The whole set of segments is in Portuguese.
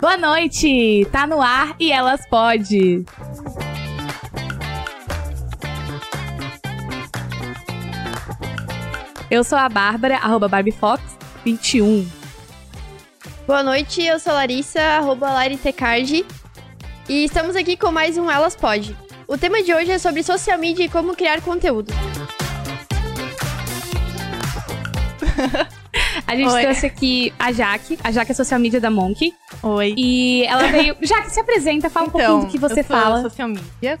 Boa noite! Tá no ar e elas pode. Eu sou a Bárbara, arroba BarbieFox21. Boa noite, eu sou a Larissa, arroba LariTecard. E estamos aqui com mais um Elas Pode. O tema de hoje é sobre social media e como criar conteúdo. A gente Oi. trouxe aqui a Jaque. A Jaque é social media da Monk. Oi. E ela veio. Jaque, se apresenta, fala um pouquinho do que você Então, eu sou fala. social media.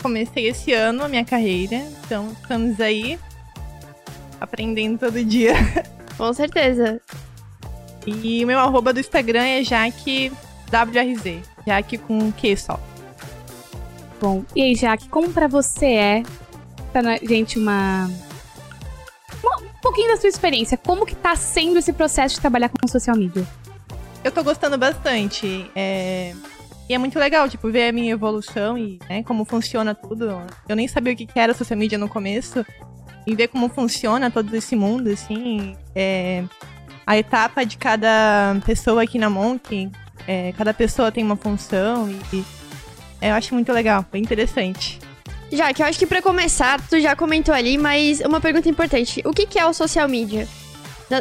Comecei esse ano a minha carreira, então estamos aí aprendendo todo dia. Com certeza. E o meu arroba do Instagram é JaqueWRZ. Jaque com Q só. Bom, e aí, Jaque, como pra você é, pra gente, uma... Um pouquinho da sua experiência. Como que tá sendo esse processo de trabalhar com social media? Eu tô gostando bastante. é, E é muito legal, tipo, ver a minha evolução e né, como funciona tudo. Eu nem sabia o que que era social media no começo. E ver como funciona todo esse mundo, assim. é, A etapa de cada pessoa aqui na Monk. é, Cada pessoa tem uma função e... é, Eu acho muito legal, bem interessante. Já que eu acho que pra começar, tu já comentou ali, mas uma pergunta importante. O que, que é o social media?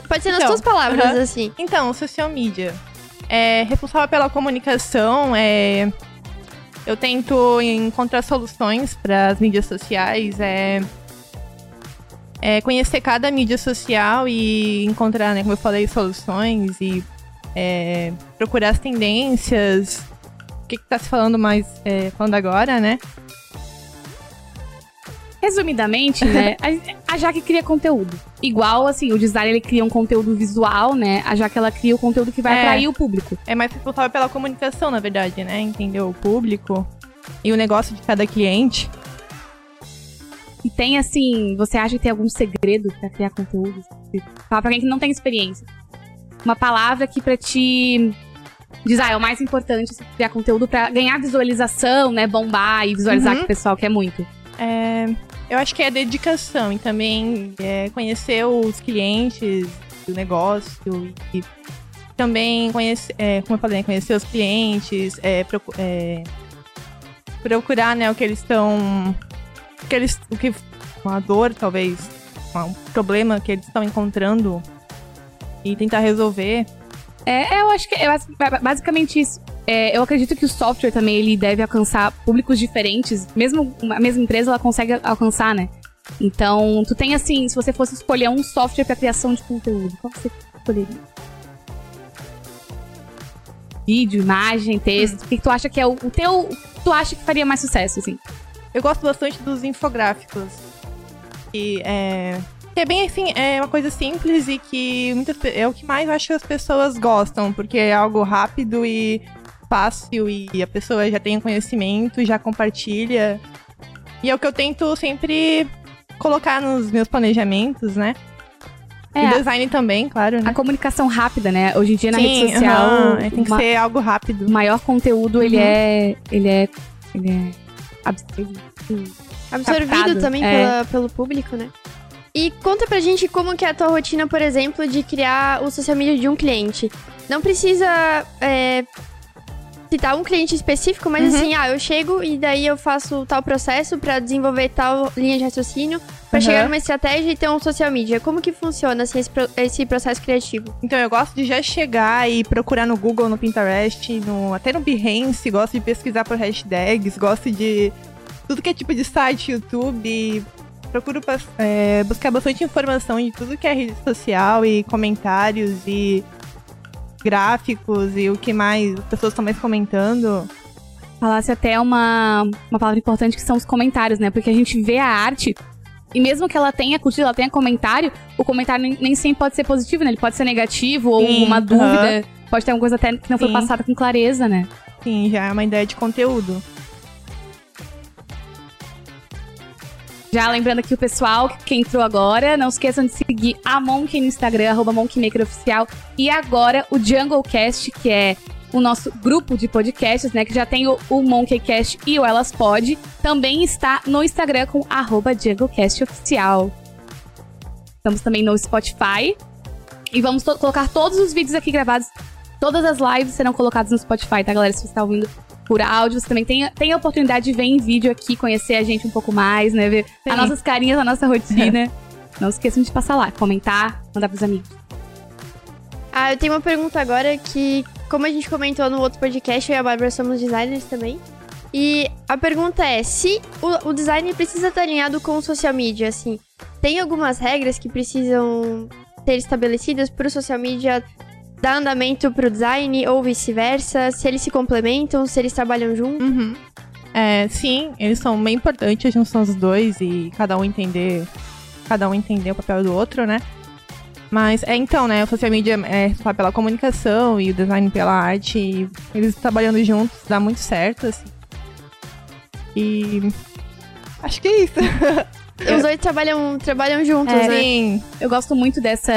Pode ser nas Então, tuas palavras, aham. assim. Então, social media. É responsável pela comunicação, é... Eu tento encontrar soluções para as mídias sociais, é... é conhecer cada mídia social e encontrar, né, como eu falei, soluções e é, procurar as tendências. O que, que tá se falando mais, é, falando agora, né? Resumidamente, né, a, Jaque cria conteúdo. Igual, assim, o design, ele cria um conteúdo visual, né? A Jaque, ela cria o conteúdo que vai É. atrair o público. É mais responsável pela comunicação, na verdade, né? Entender o público e o negócio de cada cliente. E tem, assim, você acha que tem algum segredo pra criar conteúdo? Fala pra quem que não tem experiência. Uma palavra que pra ti diz, ah, é o mais importante assim, criar conteúdo pra ganhar visualização, né? Bombar e visualizar Uhum. que o pessoal quer muito. É, eu acho que é dedicação e também é, conhecer os clientes do negócio e, também conhecer, é, como eu falei, conhecer os clientes, é, procu- é, procurar né, o que eles estão. O que eles. O que, uma dor, talvez, um problema que eles estão encontrando e tentar resolver. É, eu acho que é bas- ba- basicamente isso. É, eu acredito que o software também ele deve alcançar públicos diferentes. Mesmo a mesma empresa, ela consegue alcançar, né? Então, tu tem assim, se você fosse escolher um software pra criação de conteúdo, qual você escolheria? Vídeo, imagem, texto. O que, que tu acha que é o, o teu. o que Tu acha que faria mais sucesso, assim? Eu gosto bastante dos infográficos. Que é, que é bem assim, é uma coisa simples e que muitas, é o que mais acho que as pessoas gostam, porque é algo rápido e fácil e a pessoa já tem o conhecimento, já compartilha. E é o que eu tento sempre colocar nos meus planejamentos, né? E É, design também, claro, a né? comunicação rápida, né? Hoje em dia na Sim, rede social, é, tem que uma- ser algo o rápido. maior conteúdo, ele Uhum. é. Ele é. Ele é. absorvido. Absorvido Captado, também é. pela- pelo público, né? E conta pra gente como que é a tua rotina, por exemplo, de criar o social media de um cliente. Não precisa é, citar um cliente específico, mas Uhum. assim, ah, eu chego e daí eu faço tal processo pra desenvolver tal linha de raciocínio, pra Uhum. chegar numa estratégia e ter um social media. Como que funciona assim, esse, pro- esse processo criativo? Então eu gosto de já chegar e procurar no Google, no Pinterest, no, até no Behance, gosto de pesquisar por hashtags, gosto de tudo que é tipo de site, YouTube. Procuro é, buscar bastante informação de tudo que é rede social e comentários e gráficos e o que mais as pessoas estão mais comentando. Falasse até uma, uma palavra importante que são os comentários, né? Porque a gente vê a arte. E mesmo que ela tenha curtido, ela tenha comentário, o comentário nem, sempre pode ser positivo, né? Ele pode ser negativo ou Sim, uma dúvida. Pode ter alguma coisa até que não foi Sim. passada com clareza, né? Sim, já é uma ideia de conteúdo. Já lembrando aqui o pessoal que entrou agora, não esqueçam de seguir a Monkey no Instagram, arroba MonkeyMakerOficial. E agora o JungleCast, que é o nosso grupo de podcasts, né? Que já tem o, o MonkeyCast e o Elas Pod. Também está no Instagram com arroba JungleCastOficial. Estamos também no Spotify. E vamos to- colocar todos os vídeos aqui gravados Todas as lives serão colocadas no Spotify, tá, galera? Se você tá ouvindo por áudio, você também tem, tem a oportunidade de ver em vídeo aqui, conhecer a gente um pouco mais, né? Ver Sim. as nossas carinhas, a nossa rotina. Não esqueçam de passar lá, comentar, mandar pros amigos. Ah, eu tenho uma pergunta agora que, como a gente comentou no outro podcast, eu e a Bárbara somos designers também. E a pergunta é, se o, o design precisa estar alinhado com o social media, assim, tem algumas regras que precisam ser estabelecidas para o social media dar andamento para o design ou vice-versa? Se eles se complementam, se eles trabalham juntos? Uhum. É, sim, eles são bem importantes a junção dos dois e cada um entender, cada um entender o papel do outro, né? Mas é então, né? O social media é só pela comunicação e o design pela arte. E eles trabalhando juntos dá muito certo, assim. E acho que é isso. Os dois trabalham, trabalham juntos, É, né? Sim. Eu gosto muito dessa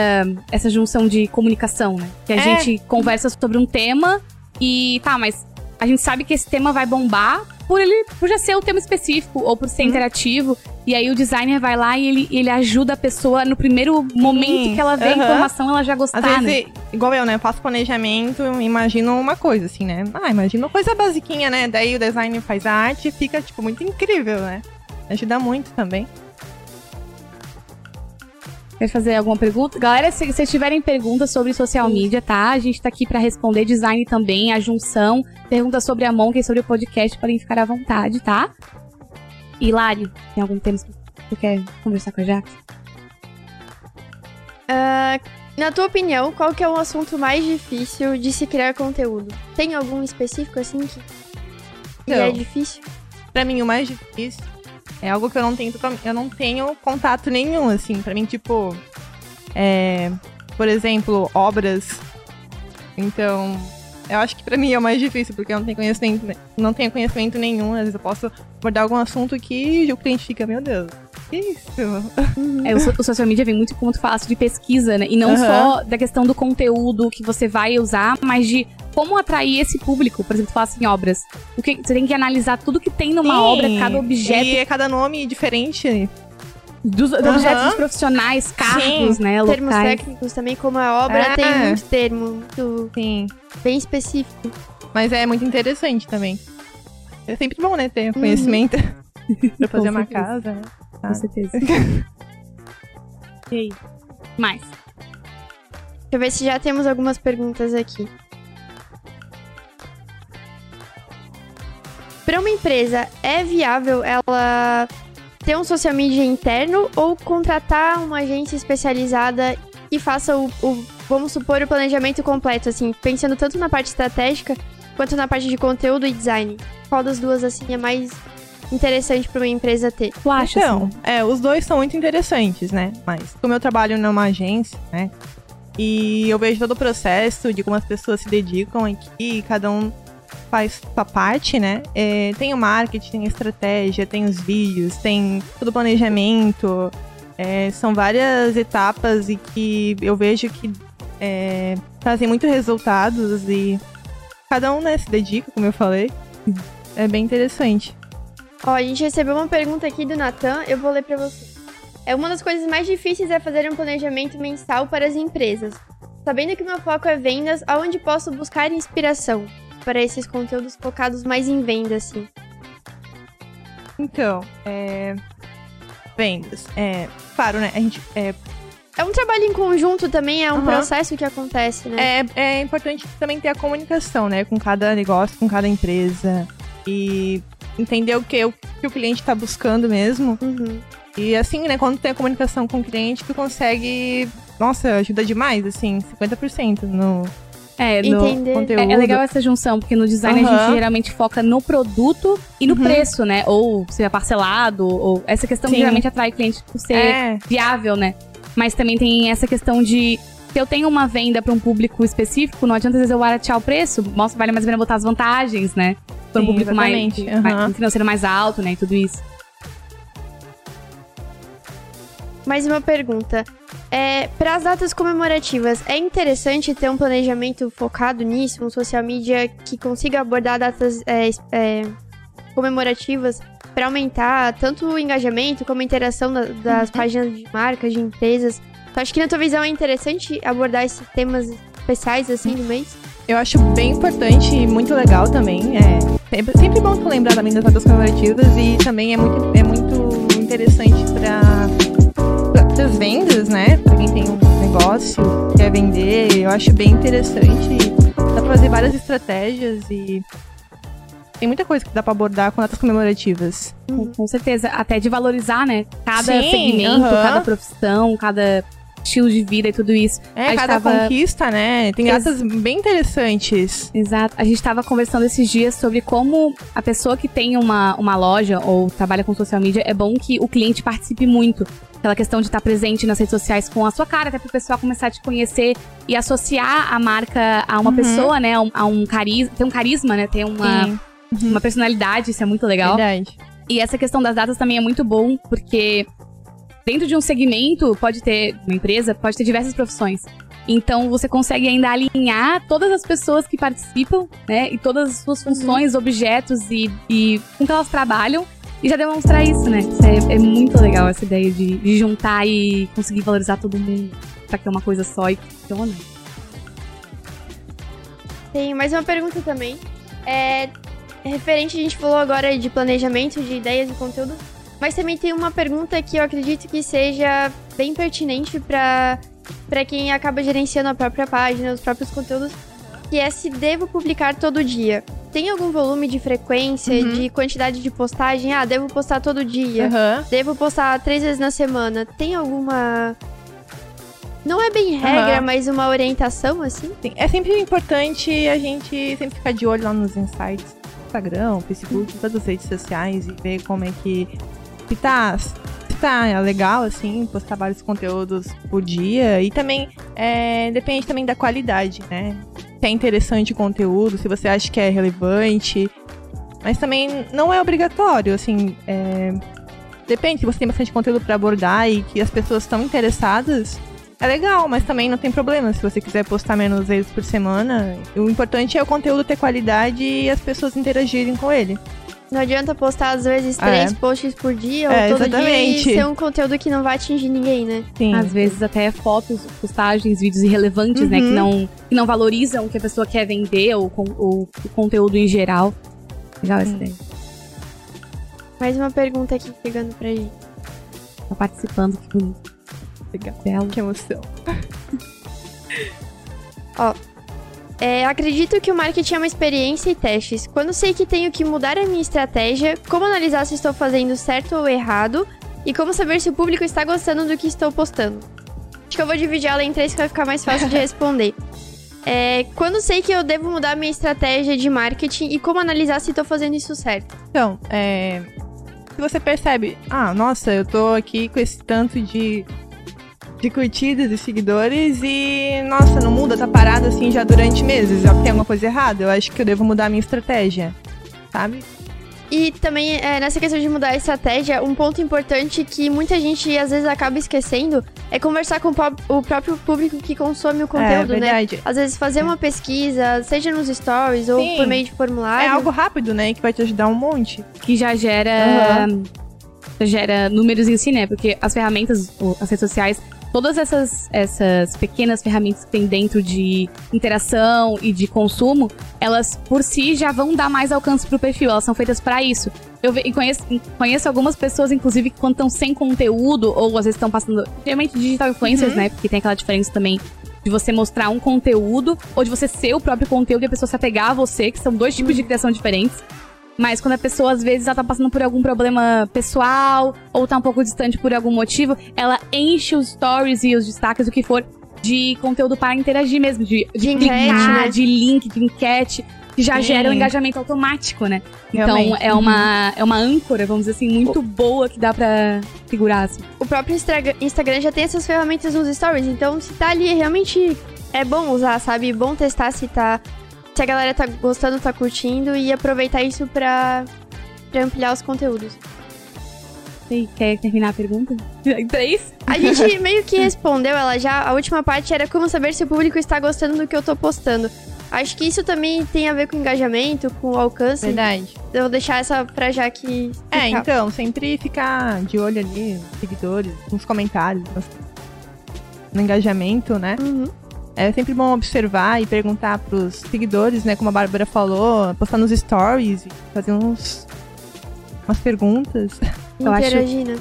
essa junção de comunicação, né? Que a É. gente conversa sobre um tema e tá, mas a gente sabe que esse tema vai bombar por ele por já ser um tema específico ou por ser interativo. E aí o designer vai lá e ele, ele ajuda a pessoa no primeiro momento que ela vê a aham. informação, ela já gostar, Às né? vezes, igual eu, né? Eu faço planejamento, imagino uma coisa, assim, né? Ah, imagino uma coisa basiquinha, né? Daí o design faz a arte e fica, tipo, muito incrível, né? Ajuda muito também. Quer fazer alguma pergunta? Galera, se vocês tiverem perguntas sobre social media, tá? A gente tá aqui pra responder design também, a junção, perguntas sobre a Monkey, sobre o podcast, podem ficar à vontade, tá? E Lari, tem algum tema que você quer conversar com a Jax? Ah, na tua opinião, qual que é o assunto mais difícil de se criar conteúdo? Tem algum específico, assim, que, é Não. difícil? Pra mim, o mais difícil é algo que eu não tenho eu não tenho contato nenhum, assim. Pra mim, tipo, é, por exemplo, obras. Então, eu acho que pra mim é o mais difícil, porque eu não tenho conhecimento, não tenho conhecimento nenhum. Às vezes eu posso abordar algum assunto que o cliente fica, meu Deus, que isso? É, o, so- o social media vem muito como tu falasse de pesquisa, né? E não Aham. só da questão do conteúdo que você vai usar, mas de como atrair esse público. Por exemplo, tu fala assim, obras. O que, você tem que analisar tudo que tem numa Sim, obra, cada objeto E é cada nome diferente. dos, Aham. objetos profissionais, cargos, Sim. né? Termos Locais. técnicos também, como a obra, É. tem muito termo, muito Sim. bem específico. Mas é muito interessante também. É sempre bom, né, ter conhecimento pra fazer Com uma certeza. casa, né? Com certeza. e aí? Mais. Deixa eu ver se já temos algumas perguntas aqui. Para uma empresa, é viável ela ter um social media interno ou contratar uma agência especializada que faça o, o- vamos supor, o planejamento completo, assim, pensando tanto na parte estratégica quanto na parte de conteúdo e design? Qual das duas, assim, é mais interessante para uma empresa ter? Tu acha, Então, assim? é, os dois são muito interessantes, né? Mas como eu trabalho numa agência, né? E eu vejo todo o processo de como as pessoas se dedicam aqui, cada um faz sua parte, né? É, tem o marketing, tem a estratégia, tem os vídeos, tem todo o planejamento. É, são várias etapas e que eu vejo que é, trazem muito resultados e cada um né, se dedica, como eu falei. É bem interessante. Ó, a gente recebeu uma pergunta aqui do Natan, eu vou ler pra você. É uma das coisas mais difíceis é fazer um planejamento mensal para as empresas. Sabendo que meu foco é vendas, aonde posso buscar inspiração para esses conteúdos focados mais em venda, assim? Então, é. Vendas. É. Claro, né? A gente. É, É um trabalho em conjunto também, é um Aham. processo que acontece, né? é, é importante também ter a comunicação, né? Com cada negócio, com cada empresa. E entender o que o, que o cliente tá buscando mesmo. Uhum. E assim, né? Quando tem a comunicação com o cliente, tu consegue. Nossa, ajuda demais, assim, 50% no É, no, Entender. conteúdo. É, é legal essa junção, porque no design a Aham. gente geralmente foca no produto e no Uhum. preço, né? Ou se é parcelado, ou essa questão Sim. geralmente atrai cliente por ser É, viável, né? Mas também tem essa questão de se eu tenho uma venda para um público específico, não adianta às vezes eu baratear o preço, mostra, vale mais a pena botar as vantagens, né? Para um público mais, exatamente. mais- um financeiro mais alto, né? E tudo isso. Mais uma pergunta. É, para as datas comemorativas, é interessante ter um planejamento focado nisso, um social media que consiga abordar datas é, é, comemorativas para aumentar tanto o engajamento como a interação da- das páginas de marcas, de empresas. Então, acho que na tua visão é interessante abordar esses temas especiais, assim, do mês? Eu acho bem importante e muito legal também. É sempre, sempre bom tu lembrar também das datas comemorativas e também é muito, é muito interessante para as vendas, né? Para quem tem um negócio, quer vender. Eu acho bem interessante. Dá pra fazer várias estratégias e tem muita coisa que dá pra abordar com datas comemorativas. Com, com certeza. Até de valorizar, né? Cada Sim, segmento, cada profissão, cada estilo de vida e tudo isso. É, cada tava- conquista, né? Tem Ex- datas bem interessantes. Exato. A gente estava conversando esses dias sobre como a pessoa que tem uma, uma loja ou trabalha com social media, é bom que o cliente participe muito. Aquela questão de estar presente nas redes sociais com a sua cara, até para o pessoal começar a te conhecer e associar a marca a uma Uhum. pessoa, né? A um, carisma, ter um carisma, né? Ter uma, Sim, uma personalidade, isso é muito legal. verdade. E essa questão das datas também é muito bom, porque dentro de um segmento, pode ter, uma empresa, pode ter diversas profissões. Então você consegue ainda alinhar todas as pessoas que participam, né? E todas as suas funções, objetos e, e com que elas trabalham. E já demonstrar isso, né? Isso é, é muito legal essa ideia de, de juntar e conseguir valorizar todo mundo pra ter uma coisa só e funciona. Tem mais uma pergunta também. É referente, a gente falou agora de planejamento, de ideias e conteúdo, mas também tem uma pergunta que eu acredito que seja bem pertinente para quem acaba gerenciando a própria página, os próprios conteúdos, que é se devo publicar todo dia. Tem algum volume de frequência, Uhum. de quantidade de postagem? Ah, devo postar todo dia. Aham. Devo postar três vezes na semana. Tem alguma. Não é bem regra, Aham. mas uma orientação, assim? Sim, É sempre importante a gente sempre ficar de olho lá nos insights Instagram, Facebook, todas as redes sociais e ver como é que, que tá, tá legal, assim, postar vários conteúdos por dia. E também é, depende também da qualidade, né? Se é interessante o conteúdo, se você acha que é relevante. Mas também não é obrigatório, assim. é, depende, se você tem bastante conteúdo pra abordar e que as pessoas estão interessadas, é legal, mas também não tem problema se você quiser postar menos vezes por semana. O importante é o conteúdo ter qualidade e as pessoas interagirem com ele. Não adianta postar, às vezes, É. três posts por dia ou É, todo exatamente. dia e ser um conteúdo que não vai atingir ninguém, né? Sim. Às vezes até fotos, postagens, vídeos irrelevantes, né? Que Uhum. não, que não valorizam o que a pessoa quer vender ou, com- ou o conteúdo em geral. Legal essa ideia. Mais uma pergunta aqui chegando pra gente. Tá participando, que bonito. Legal. Que emoção. É, acredito que o marketing é uma experiência e testes. Quando sei que tenho que mudar a minha estratégia, como analisar se estou fazendo certo ou errado e como saber se o público está gostando do que estou postando. Acho que eu vou dividir ela em três que vai ficar mais fácil de responder. É, quando sei que eu devo mudar minha estratégia de marketing e como analisar se estou fazendo isso certo. Então, é, se você percebe, ah, nossa, eu tô aqui com esse tanto de, de curtidas e seguidores e, nossa, não muda, tá parado assim já durante meses. Já tem alguma coisa errada? Eu acho que eu devo mudar a minha estratégia, sabe? E também, é, nessa questão de mudar a estratégia, um ponto importante que muita gente às vezes acaba esquecendo é conversar com o, próprio público que consome o conteúdo, é né? verdade. Às vezes fazer uma pesquisa, seja nos stories ou Sim. por meio de É formulário. algo rápido, né? Que vai te ajudar um monte. Que já gera. já gera números em si, né? Porque as ferramentas, as redes sociais, todas essas, essas pequenas ferramentas que tem dentro de interação e de consumo, elas por si já vão dar mais alcance pro perfil. Elas são feitas pra isso. Eu conheço, conheço algumas pessoas, inclusive, que quando estão sem conteúdo, ou às vezes estão passando. Geralmente digital influencers, né? Porque tem aquela diferença também de você mostrar um conteúdo, ou de você ser o próprio conteúdo e a pessoa se apegar a você, que são dois tipos de criação diferentes. Mas quando a pessoa, às vezes, ela tá passando por algum problema pessoal, ou tá um pouco distante por algum motivo, ela enche os stories e os destaques, o que for, de conteúdo para interagir mesmo, de, de, De clicar, enquete, né? de link, de enquete, que já Sim. gera um engajamento automático, né? Então Realmente. é uma, é uma âncora, vamos dizer assim, muito boa que dá pra segurar, assim. O próprio Instagram já tem essas ferramentas nos stories, então se tá ali, realmente é bom usar, sabe? Bom testar se tá. Se a galera tá gostando, tá curtindo e aproveitar isso pra, pra ampliar os conteúdos. Quer terminar a pergunta? Três? A gente meio que respondeu ela já. A última parte era como saber se o público está gostando do que eu tô postando. Acho que isso também tem a ver com engajamento, com alcance. Verdade. Eu vou deixar essa pra já que. É, então, sempre ficar de olho ali nos seguidores, nos comentários, no engajamento, né? Uhum. É sempre bom observar e perguntar pros seguidores, né? Como a Bárbara falou, postar nos stories e fazer uns. umas perguntas. Eu acho- Interagir, né?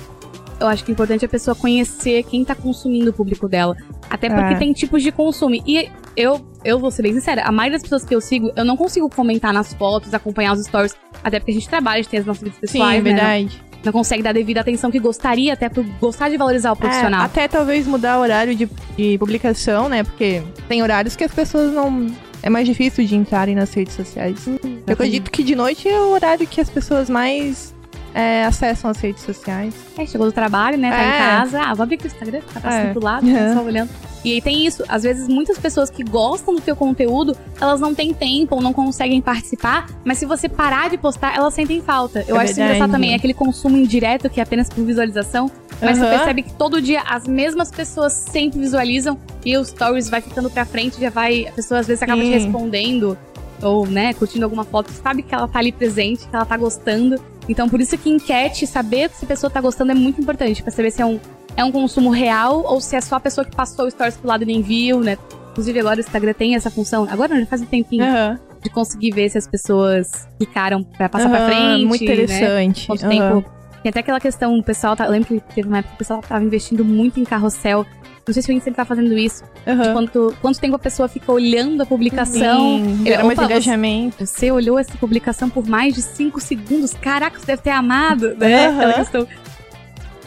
Eu acho que é importante a pessoa conhecer quem tá consumindo o público dela. Até porque É. tem tipos de consumo. E eu, eu vou ser bem sincera, a maioria das pessoas que eu sigo, eu não consigo comentar nas fotos, acompanhar os stories. Até porque a gente trabalha, a gente tem as nossas vidas Sim, pessoais, é né? Não consegue dar devida atenção que gostaria, até por gostar de valorizar o profissional. É, até talvez mudar o horário de, de publicação, né? Porque tem horários que as pessoas não. É mais difícil de entrarem nas redes sociais. Eu acredito que de noite é o horário que as pessoas mais é, acessam as redes sociais. É, chegou do trabalho, né? Tá É. em casa. Ah, vou abrir aqui o Instagram, tá passando É. pro lado, Uhum. só olhando. E aí tem isso. Às vezes, muitas pessoas que gostam do teu conteúdo, elas não têm tempo ou não conseguem participar. Mas se você parar de postar, elas sentem falta. Eu É acho verdade. engraçado também. É aquele consumo indireto que é apenas por visualização. Mas você Aham. percebe que todo dia as mesmas pessoas sempre visualizam e o stories vai ficando pra frente, já vai. A pessoa às vezes acaba te Sim. respondendo ou, né, curtindo alguma foto, sabe que ela tá ali presente, que ela tá gostando. Então, por isso que enquete, saber se a pessoa tá gostando é muito importante, pra saber se é um, é um consumo real ou se é só a pessoa que passou o stories pro lado e nem viu, né? Inclusive, agora o Instagram tem essa função. Agora não, já faz um tempinho Aham. de conseguir ver se as pessoas clicaram pra passar pra Aham, frente. Muito Né? interessante. Quanto Aham. tempo. Tem até aquela questão, o pessoal, tá, eu lembro que teve uma época que o pessoal tava investindo muito em carrossel. Não sei se o Insta tá fazendo isso. Aham. quanto, quanto tempo a pessoa fica olhando a publicação. Sim, opa, você- engajamento. Você olhou essa publicação por mais de 5 segundos. Caraca, você deve ter amado, né? Aham. Aquela questão.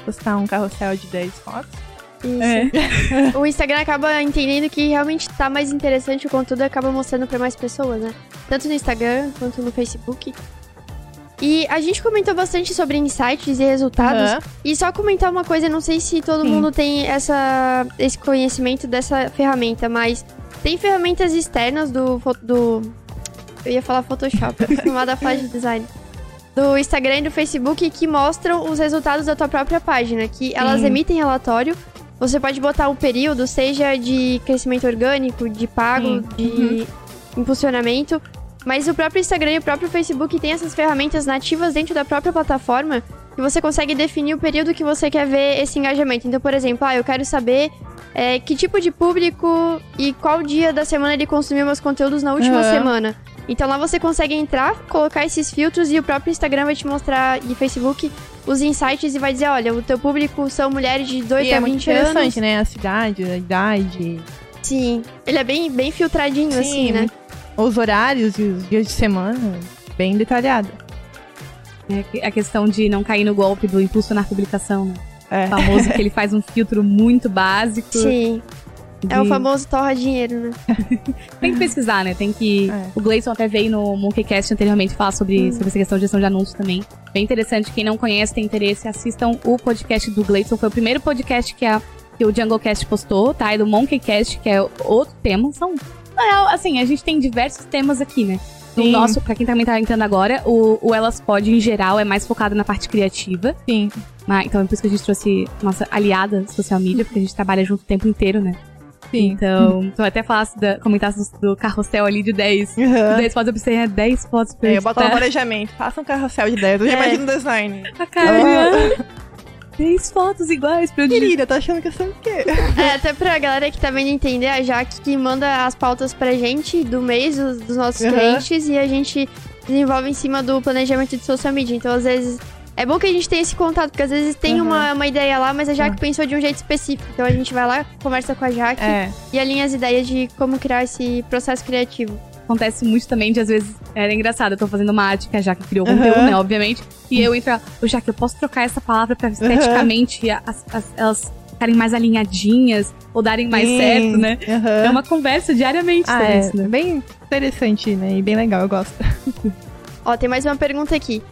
Postar um carrossel de 10 fotos. Isso. O Instagram acaba entendendo que realmente tá mais interessante o conteúdo e acaba mostrando pra mais pessoas, né? Tanto no Instagram quanto no Facebook. E a gente comentou bastante sobre insights e resultados. Aham. E só comentar uma coisa, não sei se todo Sim. mundo tem essa, esse conhecimento dessa ferramenta, mas tem ferramentas externas do, do eu ia falar Photoshop, chamada de design. Do Instagram e do Facebook que mostram os resultados da tua própria página, que elas Sim. emitem relatório. Você pode botar o período, seja de crescimento orgânico, de pago, Sim. de Uhum. impulsionamento. Mas o próprio Instagram e o próprio Facebook tem essas ferramentas nativas dentro da própria plataforma que você consegue definir o período que você quer ver esse engajamento. Então, por exemplo, ah, eu quero saber é, que tipo de público e qual dia da semana ele consumiu meus conteúdos na última Aham. semana. Então lá você consegue entrar, colocar esses filtros e o próprio Instagram vai te mostrar e Facebook os insights e vai dizer, olha, o teu público são mulheres de 2 E a é muito 20 anos. interessante, né? A cidade, a idade, Sim. Ele é bem, bem filtradinho, assim, né? os horários e os dias de semana. Bem detalhado. É a questão de não cair no golpe do impulsionar publicação, né? É. Famoso que ele faz um filtro muito básico. Sim. É o famoso torra dinheiro, né? Tem que pesquisar, né? Tem que. É. O Gleison até veio no Monkeycast anteriormente falar sobre, Hum. sobre essa questão de gestão de anúncios também. Bem interessante. Quem não conhece, tem interesse, assistam o podcast do Gleison. Foi o primeiro podcast que, a, que o Junglecast postou, tá? E do Monkeycast, que é outro tema. São. Na real, assim, a gente tem diversos temas aqui, né? No Sim. nosso, pra quem também tá entrando agora, o, o Elas Pod, em geral, é mais focado na parte criativa. Sim. Ah, então é por isso que a gente trouxe nossa aliada social media, porque a gente trabalha junto o tempo inteiro, né? Sim. Então, tu até falasse, da, comentasse do, do carrossel ali de 10. Aham. 10 fotos, eu pensei, é 10 fotos pra É, eu boto no planejamento, faça um carrossel de 10. Eu já É. imagino o design. A cara, 10 fotos iguais pra eu. Querida, tá achando que eu sei o quê? É, até pra galera que tá vendo entender, a Jaque que manda as pautas pra gente do mês, dos, dos nossos Aham. clientes, e a gente desenvolve em cima do planejamento de social media. Então, às vezes, é bom que a gente tenha esse contato, porque às vezes tem Aham. uma, uma ideia lá, mas a Jaque pensou de um jeito específico. Então, a gente vai lá, conversa com a Jaque É. e alinha as ideias de como criar esse processo criativo. Acontece muito também de, às vezes, era engraçado, eu tô fazendo uma arte que a Jaque criou Aham. conteúdo, né, obviamente. E eu entro, ô Jaque, eu posso trocar essa palavra pra esteticamente as, as- elas ficarem mais alinhadinhas ou darem mais Sim. certo, né? É uma conversa diariamente Ah, sobre é isso, né? bem interessante, né? E bem legal, eu gosto. Ó, tem mais uma pergunta aqui.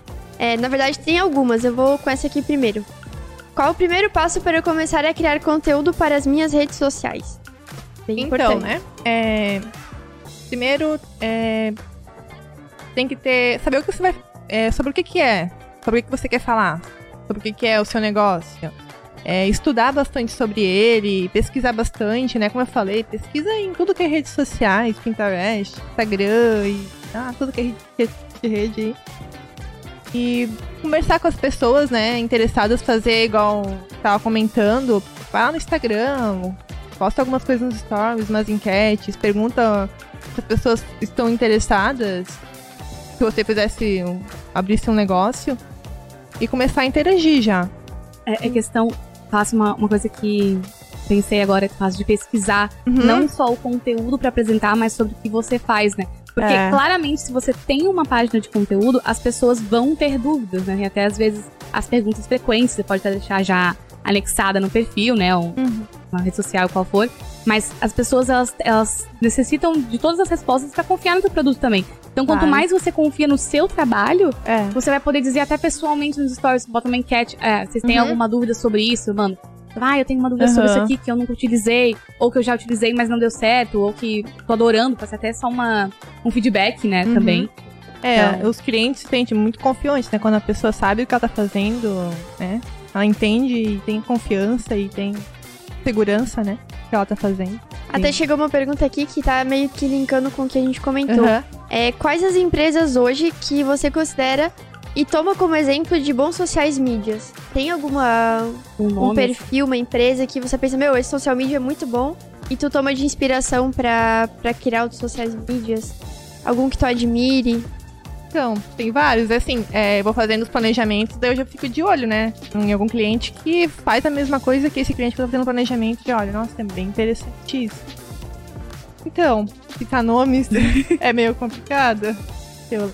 É, na verdade, tem algumas. Eu vou com essa aqui primeiro. Qual o primeiro passo para eu começar a criar conteúdo para as minhas redes sociais? Bem Então, importante. né? É, primeiro, é, tem que ter. Saber o que você vai. é, sobre o que, que é. Sobre o que você quer falar. Sobre o que, que é o seu negócio. É, estudar bastante sobre ele, pesquisar bastante, né? Como eu falei, pesquisa em tudo que é redes sociais, Pinterest, Instagram e ah, tudo que é rede, de rede aí. E conversar com as pessoas, né, interessadas, fazer igual tava comentando, vai lá no Instagram, posta algumas coisas nos stories, umas enquetes, pergunta se as pessoas estão interessadas, se você fizesse, abrisse um negócio e começar a interagir já. É, é questão, faço uma, uma coisa que pensei agora, que faço de pesquisar Uhum. não só o conteúdo pra apresentar, mas sobre o que você faz, né? Porque É. claramente, se você tem uma página de conteúdo, as pessoas vão ter dúvidas, né? E até às vezes as perguntas frequentes, você pode até deixar já anexada no perfil, né? Um, Uhum. uma rede social, qual for. Mas as pessoas, elas, elas necessitam de todas as respostas pra confiar no seu produto também. Então, quanto Claro. mais você confia no seu trabalho, É. você vai poder dizer até pessoalmente nos stories, bota uma enquete. É, vocês têm Uhum. alguma dúvida sobre isso, mano? Ah, eu tenho uma dúvida sobre Uhum. isso aqui que eu nunca utilizei, ou que eu já utilizei, mas não deu certo, ou que tô adorando, pode ser até só uma, um feedback, né, Uhum. também. É, Então- os clientes se sentem muito confiantes, né? Quando a pessoa sabe o que ela tá fazendo, né? Ela entende e tem confiança e tem segurança, né? Que ela tá fazendo. Até chegou uma pergunta aqui que tá meio que linkando com o que a gente comentou. Aham. É, quais as empresas hoje que você considera e toma como exemplo de bons sociais mídias? Tem alguma Um um perfil, uma empresa que você pensa, meu, esse social media é muito bom e tu toma de inspiração pra, pra criar outros sociais mídias? Algum que tu admire? Então, tem vários. Assim, é, eu vou fazendo os planejamentos, daí eu já fico de olho, né? Em algum cliente que faz a mesma coisa que esse cliente que tá fazendo planejamento de olha, nossa, é bem interessante isso. Então, citar nomes é meio complicado. Eu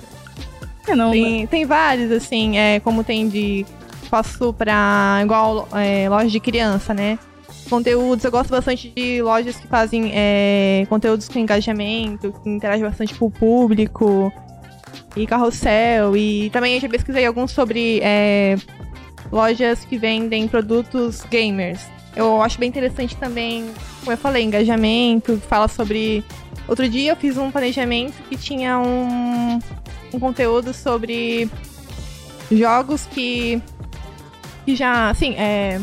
É, não, Tem, tem vários, assim, é, como tem de. Posso pra. igual é, loja de criança, né? Conteúdos, eu gosto bastante de lojas que fazem é, conteúdos com engajamento, que interagem bastante com o público. E carrossel. E também eu já pesquisei alguns sobre é, lojas que vendem produtos gamers. Eu acho bem interessante também, como eu falei, engajamento, fala sobre. Outro dia eu fiz um planejamento que tinha um, um conteúdo sobre jogos que, que já, assim, é,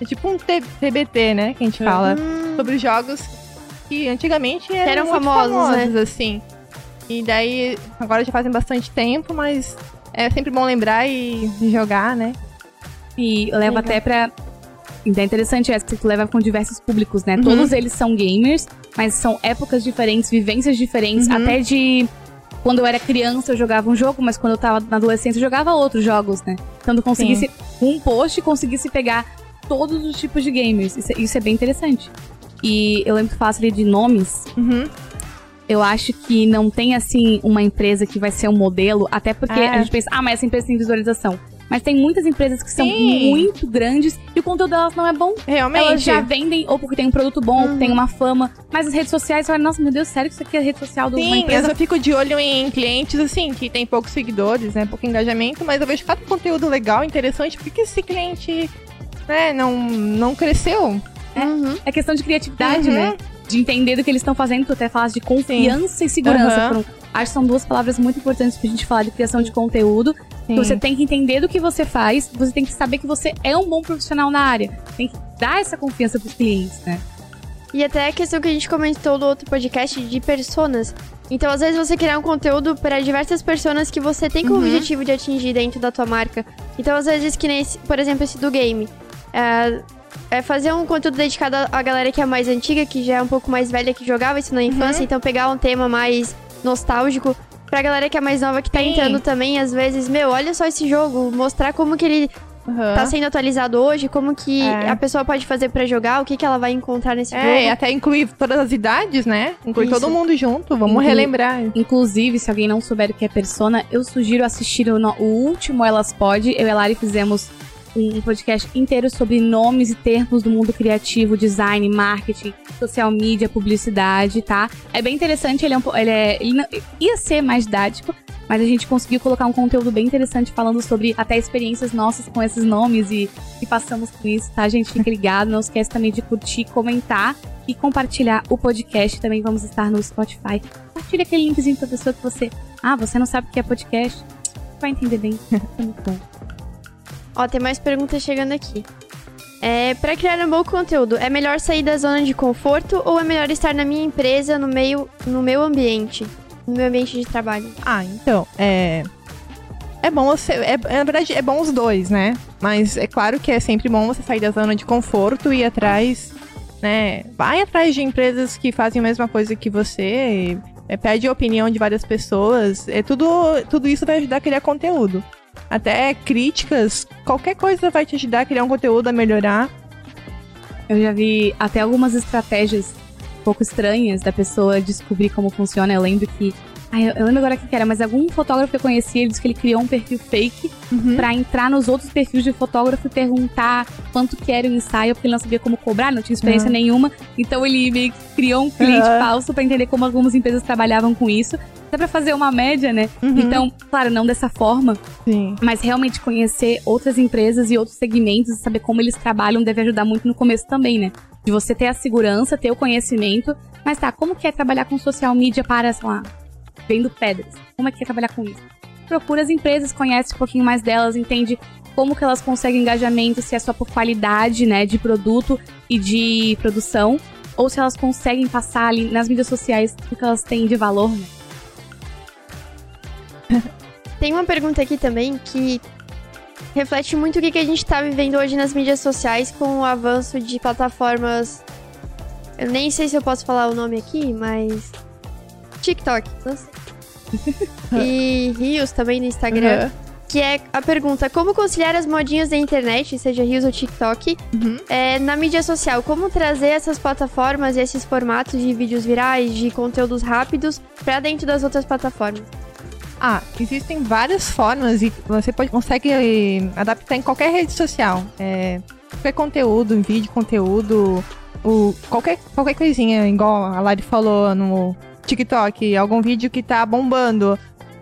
é tipo um TBT, né, que a gente fala, Hum, sobre jogos que antigamente eram, eram muito famosos, né? assim. E daí, agora já fazem bastante tempo, mas é sempre bom lembrar e jogar, né? E leva até pra. Ideia interessante essa, que tu leva com diversos públicos, né? Uhum. Todos eles são gamers, mas são épocas diferentes, vivências diferentes, Uhum. até de. Quando eu era criança, eu jogava um jogo, mas quando eu tava na adolescência, eu jogava outros jogos, né? Então, tu conseguisse, com um post, conseguisse pegar todos os tipos de gamers. Isso, é- isso é bem interessante. E eu lembro que falasse ali de nomes. Uhum. Eu acho que não tem, assim, uma empresa que vai ser um modelo, até porque É. a gente pensa, ah, mas essa empresa tem visualização. Mas tem muitas empresas que são Sim. muito grandes e o conteúdo delas não é bom. Realmente. Elas já vendem ou porque tem um produto bom, ou Uhum. tem uma fama. Mas as redes sociais, você olha, nossa, meu Deus, sério que isso aqui é rede social uma Sim, eu empresa? só fico de olho em clientes, assim, que tem poucos seguidores, né? Pouco engajamento, mas eu vejo cada conteúdo legal, interessante, por que esse cliente, né, não, não cresceu? uhum. É questão de criatividade, Uhum. né? De entender do que eles estão fazendo. Tu até falas de confiança e segurança. Foram- acho que são duas palavras muito importantes pra gente falar de criação de conteúdo. Sim. Você tem que entender do que você faz, você tem que saber que você é um bom profissional na área. Tem que dar essa confiança pros clientes, né? E até a questão que a gente comentou no outro podcast de personas. Então, às vezes, você criar um conteúdo para diversas pessoas que você tem como Uhum. objetivo de atingir dentro da tua marca. Então, às vezes, que nem, esse, por exemplo, esse do game. É, é fazer um conteúdo dedicado à galera que é mais antiga, que já é um pouco mais velha, que jogava isso na infância. Então, pegar um tema mais nostálgico. Pra galera que é mais nova, que tá Sim. entrando também, às vezes, meu, olha só esse jogo. Mostrar como que ele Aham. tá sendo atualizado hoje, como que É. a pessoa pode fazer pra jogar, o que, que ela vai encontrar nesse É, jogo. até incluir todas as idades, né? Incluir Isso. todo mundo junto, vamos relembrar. Inclusive, se alguém não souber o que é persona, eu sugiro assistir o, o último Elas Pode. Eu e a Lari fizemos um podcast inteiro sobre nomes e termos do mundo criativo, design, marketing, social media, publicidade, tá? É bem interessante, ele é um ele é, ele não- ia ser mais didático, mas a gente conseguiu colocar um conteúdo bem interessante falando sobre até experiências nossas com esses nomes e que passamos com isso, tá? Gente, fica ligado, não esquece também de curtir, comentar e compartilhar o podcast. Também vamos estar no Spotify. Compartilha aquele linkzinho pra pessoa que você. Ah, você não sabe o que é podcast? Vai entender bem. Muito bom. Ó, tem mais perguntas chegando aqui. É, para criar um bom conteúdo, é melhor sair da zona de conforto ou é melhor estar na minha empresa, no meio, no meu ambiente, no meu ambiente de trabalho? Ah, então, é. É bom você. É, na verdade, é bom os dois, né? Mas é claro que é sempre bom você sair da zona de conforto e ir atrás né? Vai atrás de empresas que fazem a mesma coisa que você, é, pede a opinião de várias pessoas. É tudo, tudo isso vai ajudar a criar conteúdo. Até críticas, qualquer coisa vai te ajudar a criar um conteúdo, a melhorar. Eu já vi até algumas estratégias um pouco estranhas da pessoa descobrir como funciona. Eu lembro que Ai, eu, eu lembro agora o que, era, mas algum fotógrafo que eu conheci, ele disse que ele criou um perfil fake Uhum. pra entrar nos outros perfis de fotógrafo e perguntar quanto que era o ensaio, porque ele não sabia como cobrar, não tinha experiência Uhum. nenhuma. Então ele meio que criou um cliente Uhum. falso pra entender como algumas empresas trabalhavam com isso. Até pra fazer uma média, né? Uhum. Então, claro, não dessa forma, Sim. mas realmente conhecer outras empresas e outros segmentos e saber como eles trabalham deve ajudar muito no começo também, né? De você ter a segurança, ter o conhecimento. Mas tá, como que é trabalhar com social media para, sei lá, vendo pedras? Como é que é trabalhar com isso? Procura as empresas, conhece um pouquinho mais delas, entende como que elas conseguem engajamento, se é só por qualidade, né, de produto e de produção, ou se elas conseguem passar ali nas mídias sociais o que elas têm de valor, né? Tem uma pergunta aqui também que reflete muito o que, a gente tá vivendo hoje nas mídias sociais com o avanço de plataformas. Eu nem sei se eu posso falar o nome aqui, mas. TikTok, e Rios também no Instagram. Uhum. Que é a pergunta: como conciliar as modinhas da internet, seja Rios ou TikTok, Uhum. é, na mídia social? Como trazer essas plataformas e esses formatos de vídeos virais, de conteúdos rápidos, pra dentro das outras plataformas? Ah, existem várias formas e você pode, consegue adaptar em qualquer rede social. É, qualquer conteúdo, vídeo, conteúdo, o, qualquer, qualquer coisinha, igual a Lari falou no TikTok, algum vídeo que tá bombando.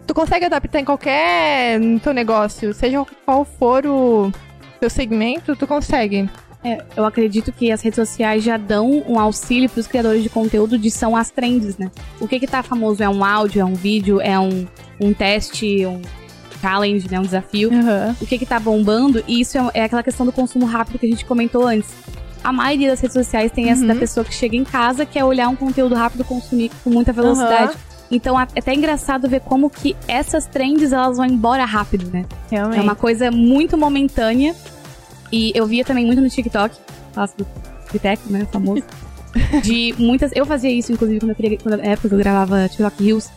Tu consegue adaptar em qualquer teu negócio, seja qual for o teu segmento, tu consegue. É, eu acredito que as redes sociais já dão um auxílio para os criadores de conteúdo de são as trends, né? O que que tá famoso? É um áudio, é um vídeo, é um, um teste, um challenge, né? Um desafio. O que que tá bombando? E isso é, é aquela questão do consumo rápido que a gente comentou antes. A maioria das redes sociais tem essa Uhum. da pessoa que chega em casa, quer olhar um conteúdo rápido, consumir com muita velocidade. Então é até engraçado ver como que essas trends elas vão embora rápido, né? Realmente. É uma coisa muito momentânea. E eu via também muito no TikTok, faço do Tech, né, famoso. de muitas. Eu fazia isso, inclusive, quando eu queria. Quando, na época que eu gravava TikTok Reels.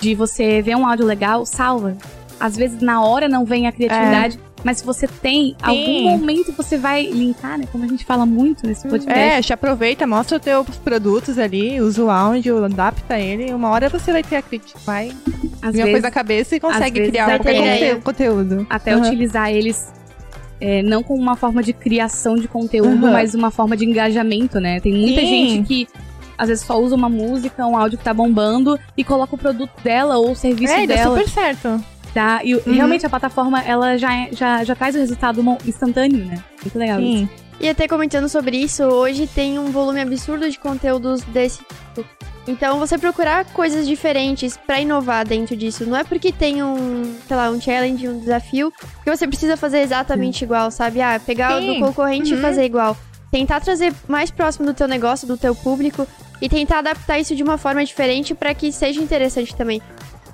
De você ver um áudio legal, salva. Às vezes na hora não vem a criatividade. Mas se você tem, algum momento você vai linkar, né? Como a gente fala muito nesse podcast. É, te aproveita, mostra os teus produtos ali, usa o áudio, adapta ele. Uma hora você vai ter a crítica, vai às vir uma vezes, coisa na cabeça e consegue criar vai qualquer conte- ideia. conteúdo. até Uhum. utilizar eles é, não como uma forma de criação de conteúdo, Uhum. mas uma forma de engajamento, né? Tem muita Sim. gente que às vezes só usa uma música, um áudio que tá bombando e coloca o produto dela ou o serviço É, e dá dela. super certo. Tá? E Uhum. realmente a plataforma ela já, é- já, já traz o resultado instantâneo, né? Muito legal isso. Sim. E até comentando sobre isso, hoje tem um volume absurdo de conteúdos desse tipo. Então, você procurar coisas diferentes pra inovar dentro disso. Não é porque tem um, sei lá, um challenge, um desafio, que você precisa fazer exatamente igual, sabe? Ah, pegar o Sim. do concorrente Uhum. e fazer igual. Tentar trazer mais próximo do teu negócio, do teu público e tentar adaptar isso de uma forma diferente pra que seja interessante também.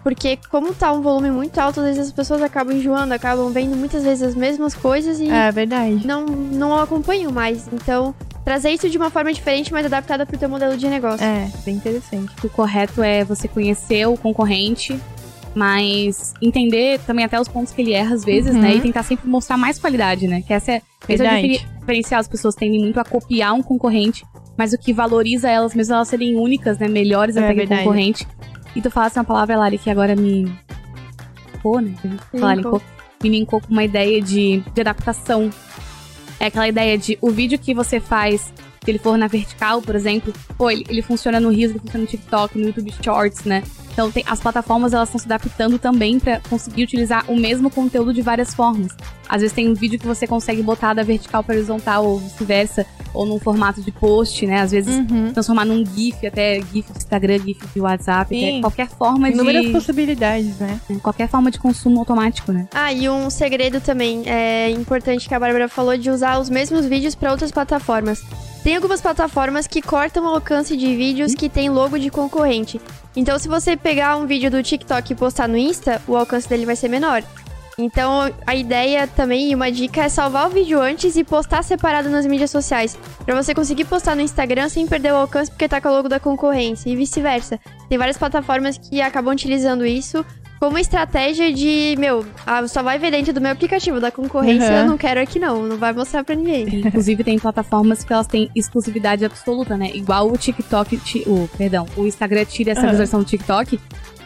Porque como tá um volume muito alto, às vezes as pessoas acabam enjoando, acabam vendo muitas vezes as mesmas coisas e É verdade. não, não acompanham mais. Então, trazer isso de uma forma diferente, mas adaptada pro teu modelo de negócio. É, bem interessante. O correto é você conhecer o concorrente, mas entender também até os pontos que ele erra às vezes, Uhum. né? E tentar sempre mostrar mais qualidade, né? Que essa é, é o diferencial. As pessoas tendem muito a copiar um concorrente, mas o que valoriza elas, mesmo elas serem únicas, né? Melhores É até que o concorrente. E tu falasse uma palavra, Lari, que agora me. Linkou, né? Falar, Linkou. linkou. Me linkou com uma ideia de, de adaptação. É aquela ideia de o vídeo que você faz, se ele for na vertical, por exemplo, pô, ele, ele funciona no Reels, ele funciona no TikTok, no YouTube Shorts, né? Então tem, as plataformas elas estão se adaptando também pra conseguir utilizar o mesmo conteúdo de várias formas. Às vezes tem um vídeo que você consegue botar da vertical para horizontal ou vice-versa, ou num formato de post, né? Às vezes Uhum. transformar num GIF, até GIF de Instagram, GIF de WhatsApp, qualquer forma Inúmeras de possibilidades, né? qualquer forma de consumo automático, né? Ah, e um segredo também é importante que a Bárbara falou de usar os mesmos vídeos para outras plataformas. Tem algumas plataformas que cortam o alcance de vídeos que tem logo de concorrente. Então, se você pegar um vídeo do TikTok e postar no Insta, o alcance dele vai ser menor. Então, a ideia também, e uma dica, é salvar o vídeo antes e postar separado nas mídias sociais. Pra você conseguir postar no Instagram sem perder o alcance porque tá com o logo da concorrência. E vice-versa. Tem várias plataformas que acabam utilizando isso como estratégia de, meu, ah, só vai ver dentro do meu aplicativo da concorrência, Uhum. eu não quero aqui não, não vai mostrar pra ninguém. Inclusive, tem plataformas que elas têm exclusividade absoluta, né? Igual o TikTok, ti- o, perdão, o Instagram tira essa Aham. visualização do TikTok.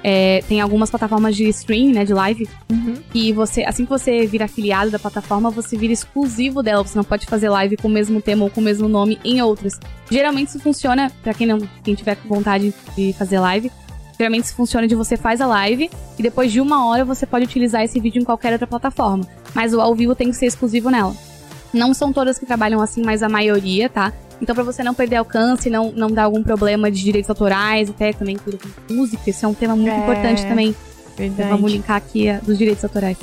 É, tem algumas plataformas de stream, né, de live, Uhum. que você, assim que você vira afiliado da plataforma, você vira exclusivo dela. Você não pode fazer live com o mesmo tema ou com o mesmo nome em outras. Geralmente isso funciona, pra quem não, quem tiver vontade de fazer live, geralmente isso funciona de você faz a live e depois de uma hora você pode utilizar esse vídeo em qualquer outra plataforma. Mas o ao vivo tem que ser exclusivo nela. Não são todas que trabalham assim, mas a maioria, tá? Então, pra você não perder alcance, não, não dar algum problema de direitos autorais, até também tudo com música, isso é um tema muito É. importante também. Verdade. Vamos linkar aqui a, dos direitos autorais.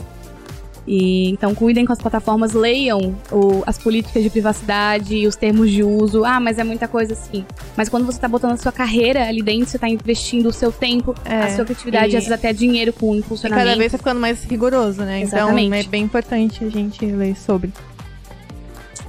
E, então, cuidem com as plataformas, leiam o- as políticas de privacidade e os termos de uso. Ah, mas é muita coisa assim. Mas quando você tá botando a sua carreira ali dentro, você tá investindo o seu tempo, É, a sua criatividade, e- às vezes até dinheiro com E impulsionamento. cada vez tá ficando mais rigoroso, né? Exatamente. Então é bem importante a gente ler sobre.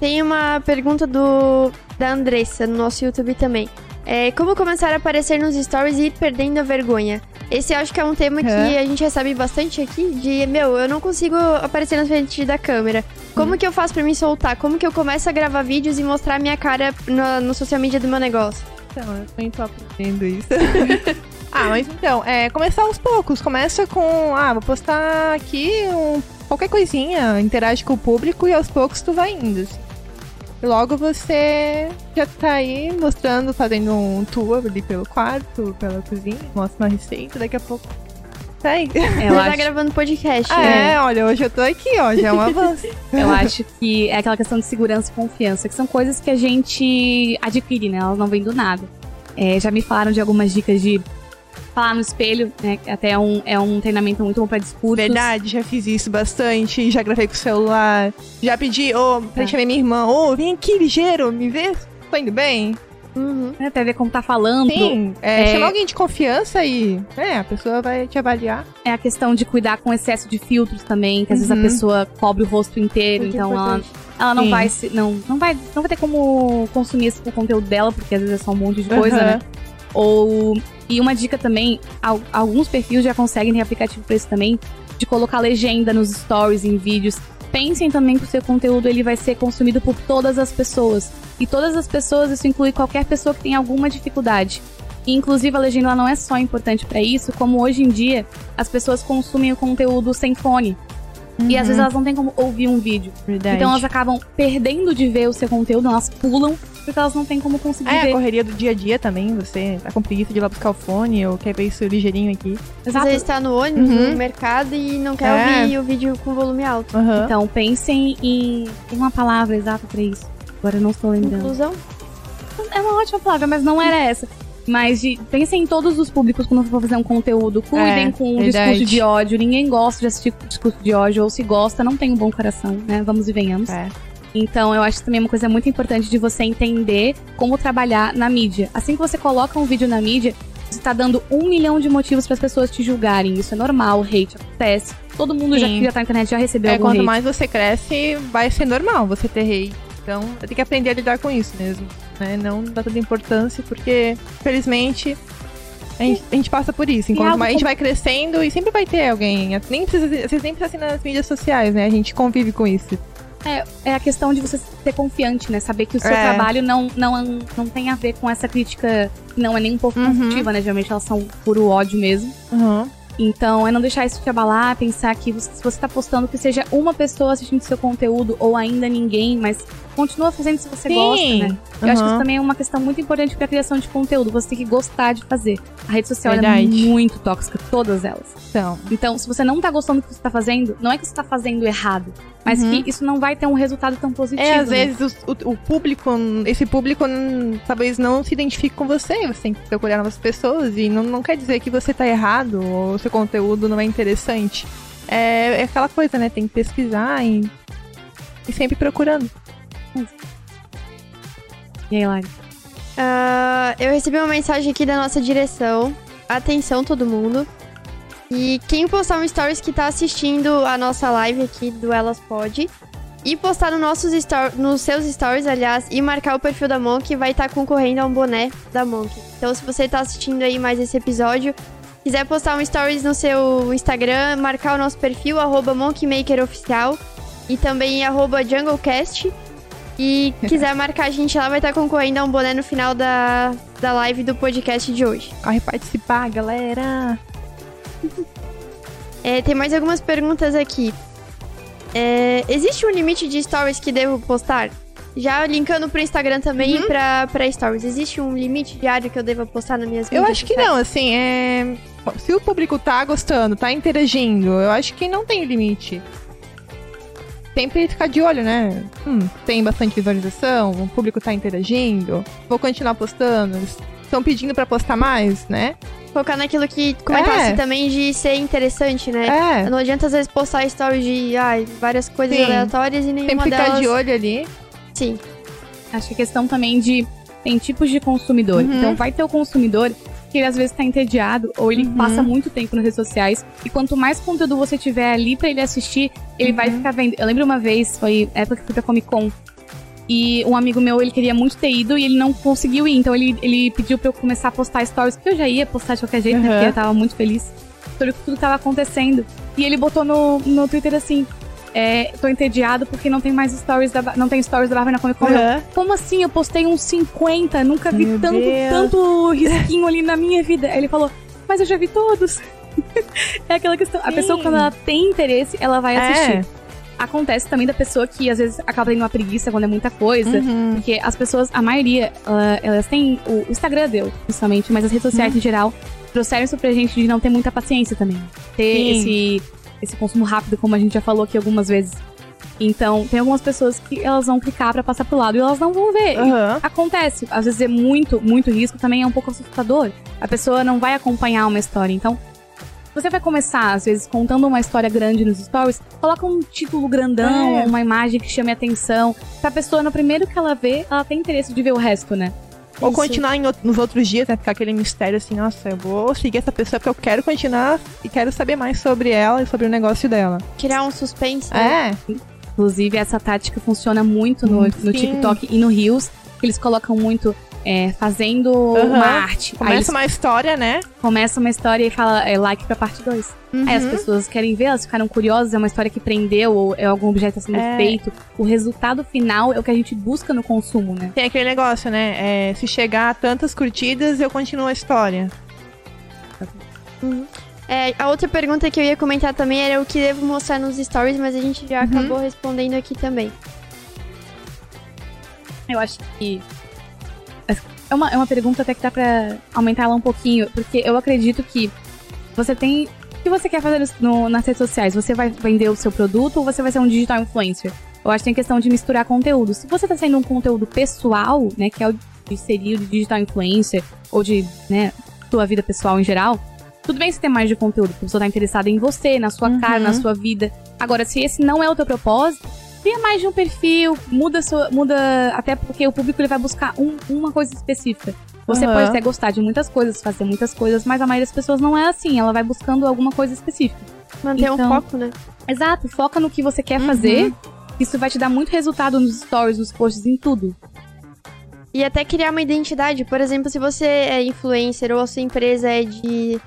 Tem uma pergunta do da Andressa no nosso YouTube também. É, como começar a aparecer nos stories e ir perdendo a vergonha? Esse eu acho que é um tema que É. a gente recebe bastante aqui, de, meu, eu não consigo aparecer na frente da câmera. Como que eu faço pra me soltar? Como que eu começo a gravar vídeos e mostrar a minha cara no, no social media do meu negócio? Então, eu também tô aprendendo isso. ah, mas então, é começar aos poucos. Começa com, ah, vou postar aqui um, qualquer coisinha, interage com o público e aos poucos tu vai indo. assim. E logo você já tá aí mostrando, fazendo um tour ali pelo quarto, pela cozinha, mostra uma receita, daqui a pouco tá aí. Eu Você tá acho, gravando podcast, Ah, né? é, olha, hoje eu tô aqui, ó, já é um avanço. eu acho que é aquela questão de segurança e confiança, que são coisas que a gente adquire, né? Elas não vêm do nada. É, já me falaram de algumas dicas de falar no espelho, né? Até é um, é um treinamento muito bom pra discursos. Verdade, já fiz isso bastante, já gravei com o celular, já pedi, ô, pra chamar minha irmã, ô, vem aqui ligeiro, me vê, tô indo bem? Uhum. Né, Até ver como tá falando. Sim, é, É. chamar alguém de confiança e, é, a pessoa vai te avaliar. É a questão de cuidar com excesso de filtros também, que às vezes Uhum. a pessoa cobre o rosto inteiro, Muito então ela, importante. ela não Sim. vai se, não, não vai não vai ter como consumir esse conteúdo dela, porque às vezes é só um monte de coisa, Aham. né? Ou e uma dica também, al- alguns perfis já conseguem ter aplicativo para isso também, de colocar legenda nos stories, em vídeos. Pensem também que o seu conteúdo ele vai ser consumido por todas as pessoas. E todas as pessoas, isso inclui qualquer pessoa que tenha alguma dificuldade. E, inclusive, a legenda não é só importante para isso, como hoje em dia as pessoas consumem o conteúdo sem fone. E às vezes elas não têm como ouvir um vídeo. Verdade. Então elas acabam perdendo de ver o seu conteúdo, elas pulam, porque elas não têm como conseguir É, a ver. correria do dia a dia também, você tá com preguiça de ir lá buscar o fone ou quer ver isso ligeirinho aqui. Às Exato. vezes tá no ônibus, Uhum. no mercado e não quer É. ouvir o vídeo com volume alto. Aham. Então pensem em. Tem uma palavra exata pra isso. Agora eu não estou lembrando. Inclusão? É uma ótima palavra, mas não era essa. Mas de, pensem em todos os públicos quando for fazer um conteúdo. Cuidem É, com o verdade. discurso de ódio. Ninguém gosta de assistir discurso de ódio. Ou se gosta, não tem um bom coração, né? Vamos e venhamos. É. Então, eu acho também é uma coisa muito importante de você entender como trabalhar na mídia. Assim que você coloca um vídeo na mídia, você tá dando um milhão de motivos para as pessoas te julgarem. Isso é normal, hate acontece. Todo mundo já, que já tá na internet já recebeu É, algum quanto hate. mais você cresce, vai ser normal você ter hate. Então, tem que aprender a lidar com isso mesmo. Né? Não dar tanta importância, porque, felizmente, a gente, a gente passa por isso. Enquanto mais a gente vai crescendo e sempre vai ter alguém. Nem precisa, vocês nem precisam nas mídias sociais, né? A gente convive com isso. É a questão de você ser confiante, né? Saber que o seu É. trabalho não, não, não tem a ver com essa crítica que não é nem um pouco Uhum. construtiva, né? Geralmente elas são puro ódio mesmo. Uhum. Então, é não deixar isso te abalar, pensar que você- se você tá postando que seja uma pessoa assistindo seu conteúdo ou ainda ninguém, mas continua fazendo se você Sim. gosta, né? Eu acho que Uhum. isso também é uma questão muito importante pra criação de conteúdo. Você tem que gostar de fazer. A rede social é muito tóxica, todas elas. Então, Então, se você não tá gostando do que você tá fazendo, não é que você tá fazendo errado, mas Uhum. que isso não vai ter um resultado tão positivo. É, às né? vezes o, o público, esse público talvez não se identifique com você, você tem que procurar novas pessoas e não, não quer dizer que você tá errado ou seu conteúdo não é interessante. É, é aquela coisa, né? Tem que pesquisar e, e sempre procurando. E aí, Lari? Ah, eu recebi uma mensagem aqui da nossa direção. Atenção, todo mundo. E quem postar um stories que tá assistindo a nossa live aqui do Elas Pode e postar no nossos nos seus stories, aliás, e marcar o perfil da Monk, vai estar concorrendo a um boné da Monk. Então, se você tá assistindo aí mais esse episódio, quiser postar um stories no seu Instagram, marcar o nosso perfil, arroba monkmakeroficial e também arroba junglecast. E quiser marcar a gente lá, vai estar concorrendo a um boné no final da, da live do podcast de hoje. Corre participar, galera! É, tem mais algumas perguntas aqui. É, existe um limite de stories que devo postar? Já linkando pro Instagram também e pra, pra stories. Existe um limite diário que eu devo postar nas minhas Eu acho que sociais? não, assim, é. Se o público tá gostando, tá interagindo, eu acho que não tem limite. Sempre ficar de olho, né? Hum, tem bastante visualização, o público tá interagindo, vou continuar postando. Estão pedindo pra postar mais, né? Focar naquilo que comentasse É. também de ser interessante, né? É, Não adianta às vezes postar stories de ai, várias coisas Sim. aleatórias e nenhuma sempre ficar delas. de olho ali. Sim. Acho que a questão também de. Tem tipos de consumidor. Uhum. Então vai ter o consumidor que ele às vezes tá entediado ou ele Uhum. passa muito tempo nas redes sociais. E quanto mais conteúdo você tiver ali pra ele assistir, ele vai Uhum. ficar vendo. Eu lembro uma vez, foi época que fui pra Comic Con. E um amigo meu, ele queria muito ter ido e ele não conseguiu ir. Então ele, ele pediu pra eu começar a postar stories, que eu já ia postar de qualquer jeito, né? Uhum. Porque eu tava muito feliz sobre tudo que tava acontecendo. E ele botou no, no Twitter assim. É, tô entediado porque não tem mais stories da, não tem stories da Barbie na Comic Con. Uhum. como assim? Eu postei uns 50, nunca vi Meu tanto, Deus. tanto risquinho ali na minha vida. Aí ele falou, mas eu já vi todos. é aquela questão. A Sim. pessoa, quando ela tem interesse, ela vai assistir. Acontece também da pessoa que às vezes acaba tendo uma preguiça quando é muita coisa. Uhum. Porque as pessoas, a maioria, ela- elas têm. O Instagram deu, principalmente, mas as redes sociais Uhum. em geral trouxeram isso pra gente de não ter muita paciência também. Ter Sim. esse, esse consumo rápido, como a gente já falou aqui algumas vezes. Então, tem algumas pessoas que elas vão clicar pra passar pro lado e elas não vão ver. Aham. Acontece, às vezes é muito, muito risco, também é um pouco assustador. A pessoa não vai acompanhar uma história. Então, você vai começar, às vezes, contando uma história grande nos stories, coloca um título grandão, É. uma imagem que chame atenção. Pra pessoa, no primeiro que ela vê, ela tem interesse de ver o resto, né? Ou Isso. continuar em nos outros dias, né? Ficar aquele mistério assim, nossa, eu vou seguir essa pessoa porque eu quero continuar e quero saber mais sobre ela e sobre o negócio dela. Criar um suspense. né? É, Inclusive, essa tática funciona muito no, no. TikTok e no Reels, que eles colocam muito é, fazendo Aham. uma arte. Começa eles uma história, né? começam uma história e fala é, like pra parte 2. Aí as Uhum. pessoas querem ver, elas ficaram curiosas, é uma história que prendeu, ou é algum objeto sendo É. feito. O resultado final é o que a gente busca no consumo, né? Tem aquele negócio, né? É, se chegar a tantas curtidas, eu continuo a história. É, a outra pergunta que eu ia comentar também era o que devo mostrar nos stories, mas a gente já Uhum. acabou respondendo aqui também. Eu acho que. É uma, é uma pergunta até que dá pra aumentar ela um pouquinho, porque eu acredito que você tem. O que você quer fazer no- nas redes sociais? Você vai vender o seu produto ou você vai ser um digital influencer? Eu acho que tem questão de misturar conteúdos. Se você tá sendo um conteúdo pessoal, né, que é o de seria o de digital influencer, ou de, né, sua vida pessoal em geral, tudo bem você ter mais de conteúdo, porque a pessoa tá interessada em você, na sua Uhum. cara, na sua vida. Agora, se esse não é o teu propósito, cria mais de um perfil, muda sua, muda até porque o público ele vai buscar um- uma coisa específica. Você Aham. pode até gostar de muitas coisas, fazer muitas coisas, mas a maioria das pessoas não é assim, ela vai buscando alguma coisa específica. Manter um Então- foco, né? Exato, foca no que você quer Uhum. fazer. Isso vai te dar muito resultado nos stories, nos posts, em tudo. E até criar uma identidade. Por exemplo, se você é influencer ou a sua empresa é de.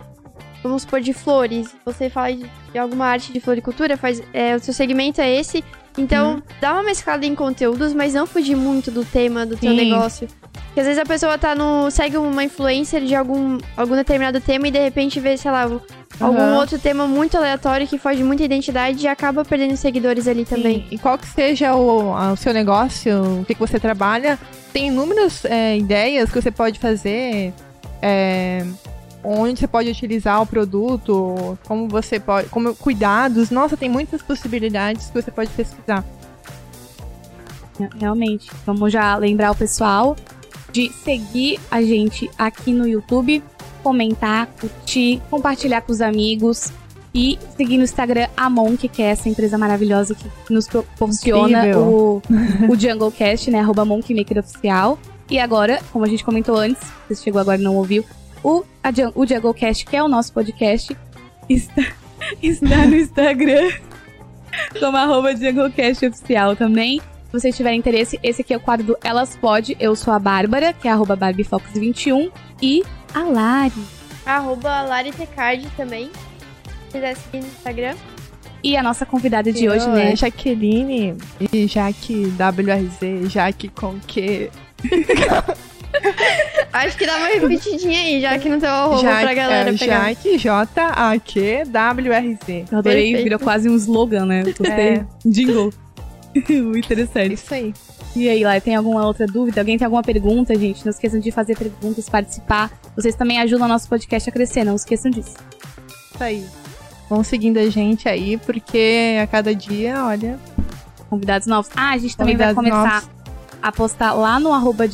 Vamos supor, de flores. Você fala de, de alguma arte de floricultura, faz, é, o seu segmento é esse. Então, Uhum. dá uma mesclada em conteúdos, mas não fugir muito do tema do teu Sim. negócio. Porque às vezes a pessoa tá no. segue uma influencer de algum, algum determinado tema e de repente vê, sei lá, algum Aham. outro tema muito aleatório que foge muita identidade e acaba perdendo seguidores ali também. Sim. E qual que seja o, o seu negócio, o que, que você trabalha, tem inúmeras é, ideias que você pode fazer, é, onde você pode utilizar o produto, como você pode, como cuidados. Nossa, tem muitas possibilidades que você pode pesquisar. Realmente. Vamos já lembrar o pessoal de seguir a gente aqui no YouTube, comentar, curtir, compartilhar com os amigos e seguir no Instagram a Monk, que é essa empresa maravilhosa que nos proporciona o, o JungleCast, né? Arroba Monk Maker Oficial. E agora, como a gente comentou antes, você chegou agora e não ouviu, o, a, o JungleCast, que é o nosso podcast, está, está no Instagram como arroba JungleCast Oficial também. Se vocês tiverem interesse, esse aqui é o quadro do Elas Pode. Eu sou a Bárbara, que é arroba BarbieFox21. E a Lari. Arroba LariTecard também. Se quiser seguir no Instagram. E a nossa convidada de hoje, né? é Jaqueline e Jaque WRZ, Jaque com que. Acho que dá uma repetidinha aí, já que não tem o arroba Jaque, pra galera é, pegar. Jaque J-A-Q WRZ. Eu adorei, Perfeito. virou quase um slogan, né? Gostei. É. Jingle. Muito interessante. Isso aí. E aí, Lari, tem alguma outra dúvida? Alguém tem alguma pergunta, gente? Não esqueçam de fazer perguntas, participar. Vocês também ajudam o nosso podcast a crescer, não esqueçam disso. Isso aí. Vão seguindo a gente aí, porque a cada dia, olha. Convidados novos. Ah, a gente também vai começar a postar lá no arroba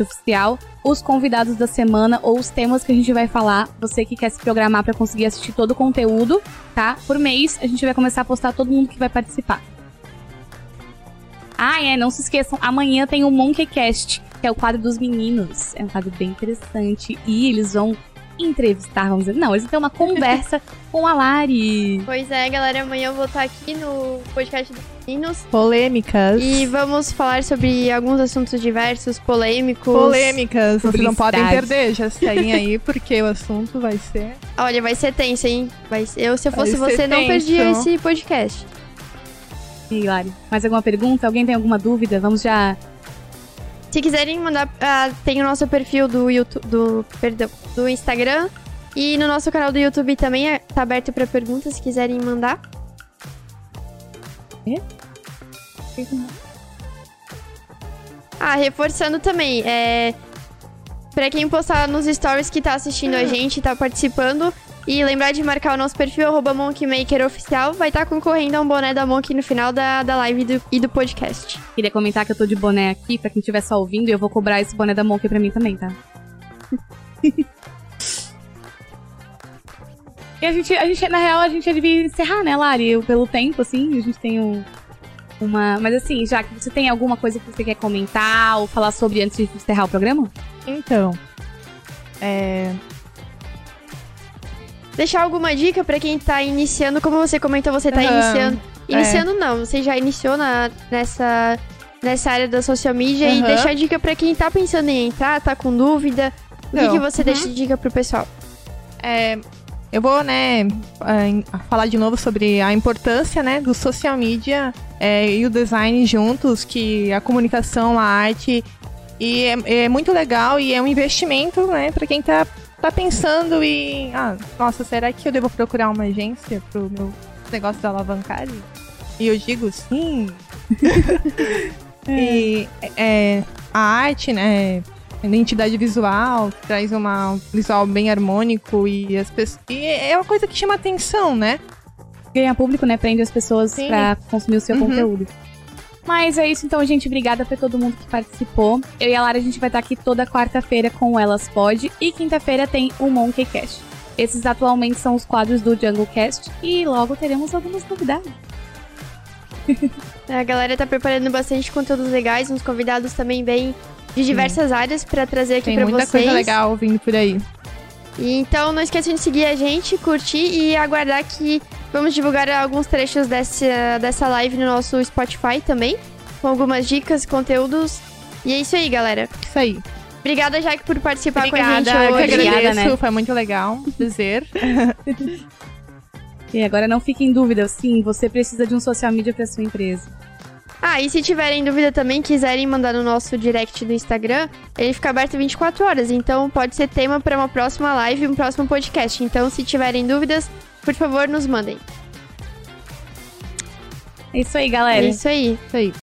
Oficial os convidados da semana ou os temas que a gente vai falar. Você que quer se programar pra conseguir assistir todo o conteúdo, tá? Por mês, a gente vai começar a postar todo mundo que vai participar. Ah, é, não se esqueçam, amanhã tem o Monkeycast, que é o quadro dos meninos. É um quadro bem interessante. E eles vão entrevistar, vamos dizer. Não, eles vão ter uma conversa com a Lari. Pois é, galera, amanhã eu vou estar aqui no podcast dos meninos. Polêmicas. E vamos falar sobre alguns assuntos diversos, polêmicos. Polêmicas, vocês não podem perder, já saem aí, porque o assunto vai ser. Olha, vai ser tenso, hein? Vai ser- Eu, se eu fosse você, não tenso. perdia esse podcast. E aí, Lari, mais alguma pergunta? Alguém tem alguma dúvida? Vamos já Se quiserem mandar, ah, tem o nosso perfil do YouTube, do, perdão, do Instagram e no nosso canal do YouTube também é, tá aberto para perguntas, se quiserem mandar. Ah, reforçando também, é para quem postar nos stories que tá assistindo a gente, tá participando e lembrar de marcar o nosso perfil arroba @monkeymakeroficial, vai estar concorrendo a um boné da Monkey no final da, da live do- e do podcast. Queria comentar que eu tô de boné aqui, pra quem estiver só ouvindo, e eu vou cobrar esse boné da Monkey pra mim também, tá? e a gente, a gente, na real, a gente devia encerrar, né, Lari? Eu, Pelo tempo, assim, a gente tem um, uma... Mas assim, já que você tem alguma coisa que você quer comentar ou falar sobre antes de encerrar o programa? Então. É. Deixar alguma dica pra quem tá iniciando, como você comentou, você tá Aham, iniciando. é. Iniciando não, você já iniciou na, nessa, nessa área da social media e Aham. deixar dica pra quem tá pensando em entrar, tá com dúvida. O que, Então, que você uhum. deixa de dica pro pessoal? É, eu vou, né, é, falar de novo sobre a importância, né, do social media é, e o design juntos, que a comunicação, a arte, e é, é muito legal e é um investimento, né, para quem tá, tá pensando em, ah, nossa, será que eu devo procurar uma agência pro meu negócio da alavancagem? E eu digo sim. E é, a arte, né, a identidade visual, traz uma, um visual bem harmônico e as pessoas. E é uma coisa que chama atenção, né? Ganhar público, né? Prende as pessoas Sim. pra consumir o seu Uhum. conteúdo. Mas é isso, então, gente. Obrigada pra todo mundo que participou. Eu e a Lara, a gente vai estar aqui toda quarta-feira com o Elas Pode. E quinta-feira tem o Monkeycast. Esses atualmente são os quadros do JungleCast. E logo teremos algumas novidades. A galera tá preparando bastante conteúdos legais, uns convidados também bem de diversas áreas pra trazer aqui Tem pra muita vocês. coisa legal vindo por aí. E então não esqueçam de seguir a gente, curtir e aguardar que vamos divulgar alguns trechos dessa, dessa live no nosso Spotify também, com algumas dicas, conteúdos. E é isso aí, galera. Isso aí. Obrigada, Jaque, por participar com a Obrigada, gente eu que hoje. Obrigada, agradeço. né? Foi muito legal. Prazer. E agora não fique em dúvida. Sim, você precisa de um social media pra sua empresa. Ah, e se tiverem dúvida também, quiserem mandar no nosso direct do Instagram, ele fica aberto 24 horas, então pode ser tema para uma próxima live, um próximo podcast. Então, se tiverem dúvidas, por favor, nos mandem. É isso aí, galera. É isso aí. Isso aí.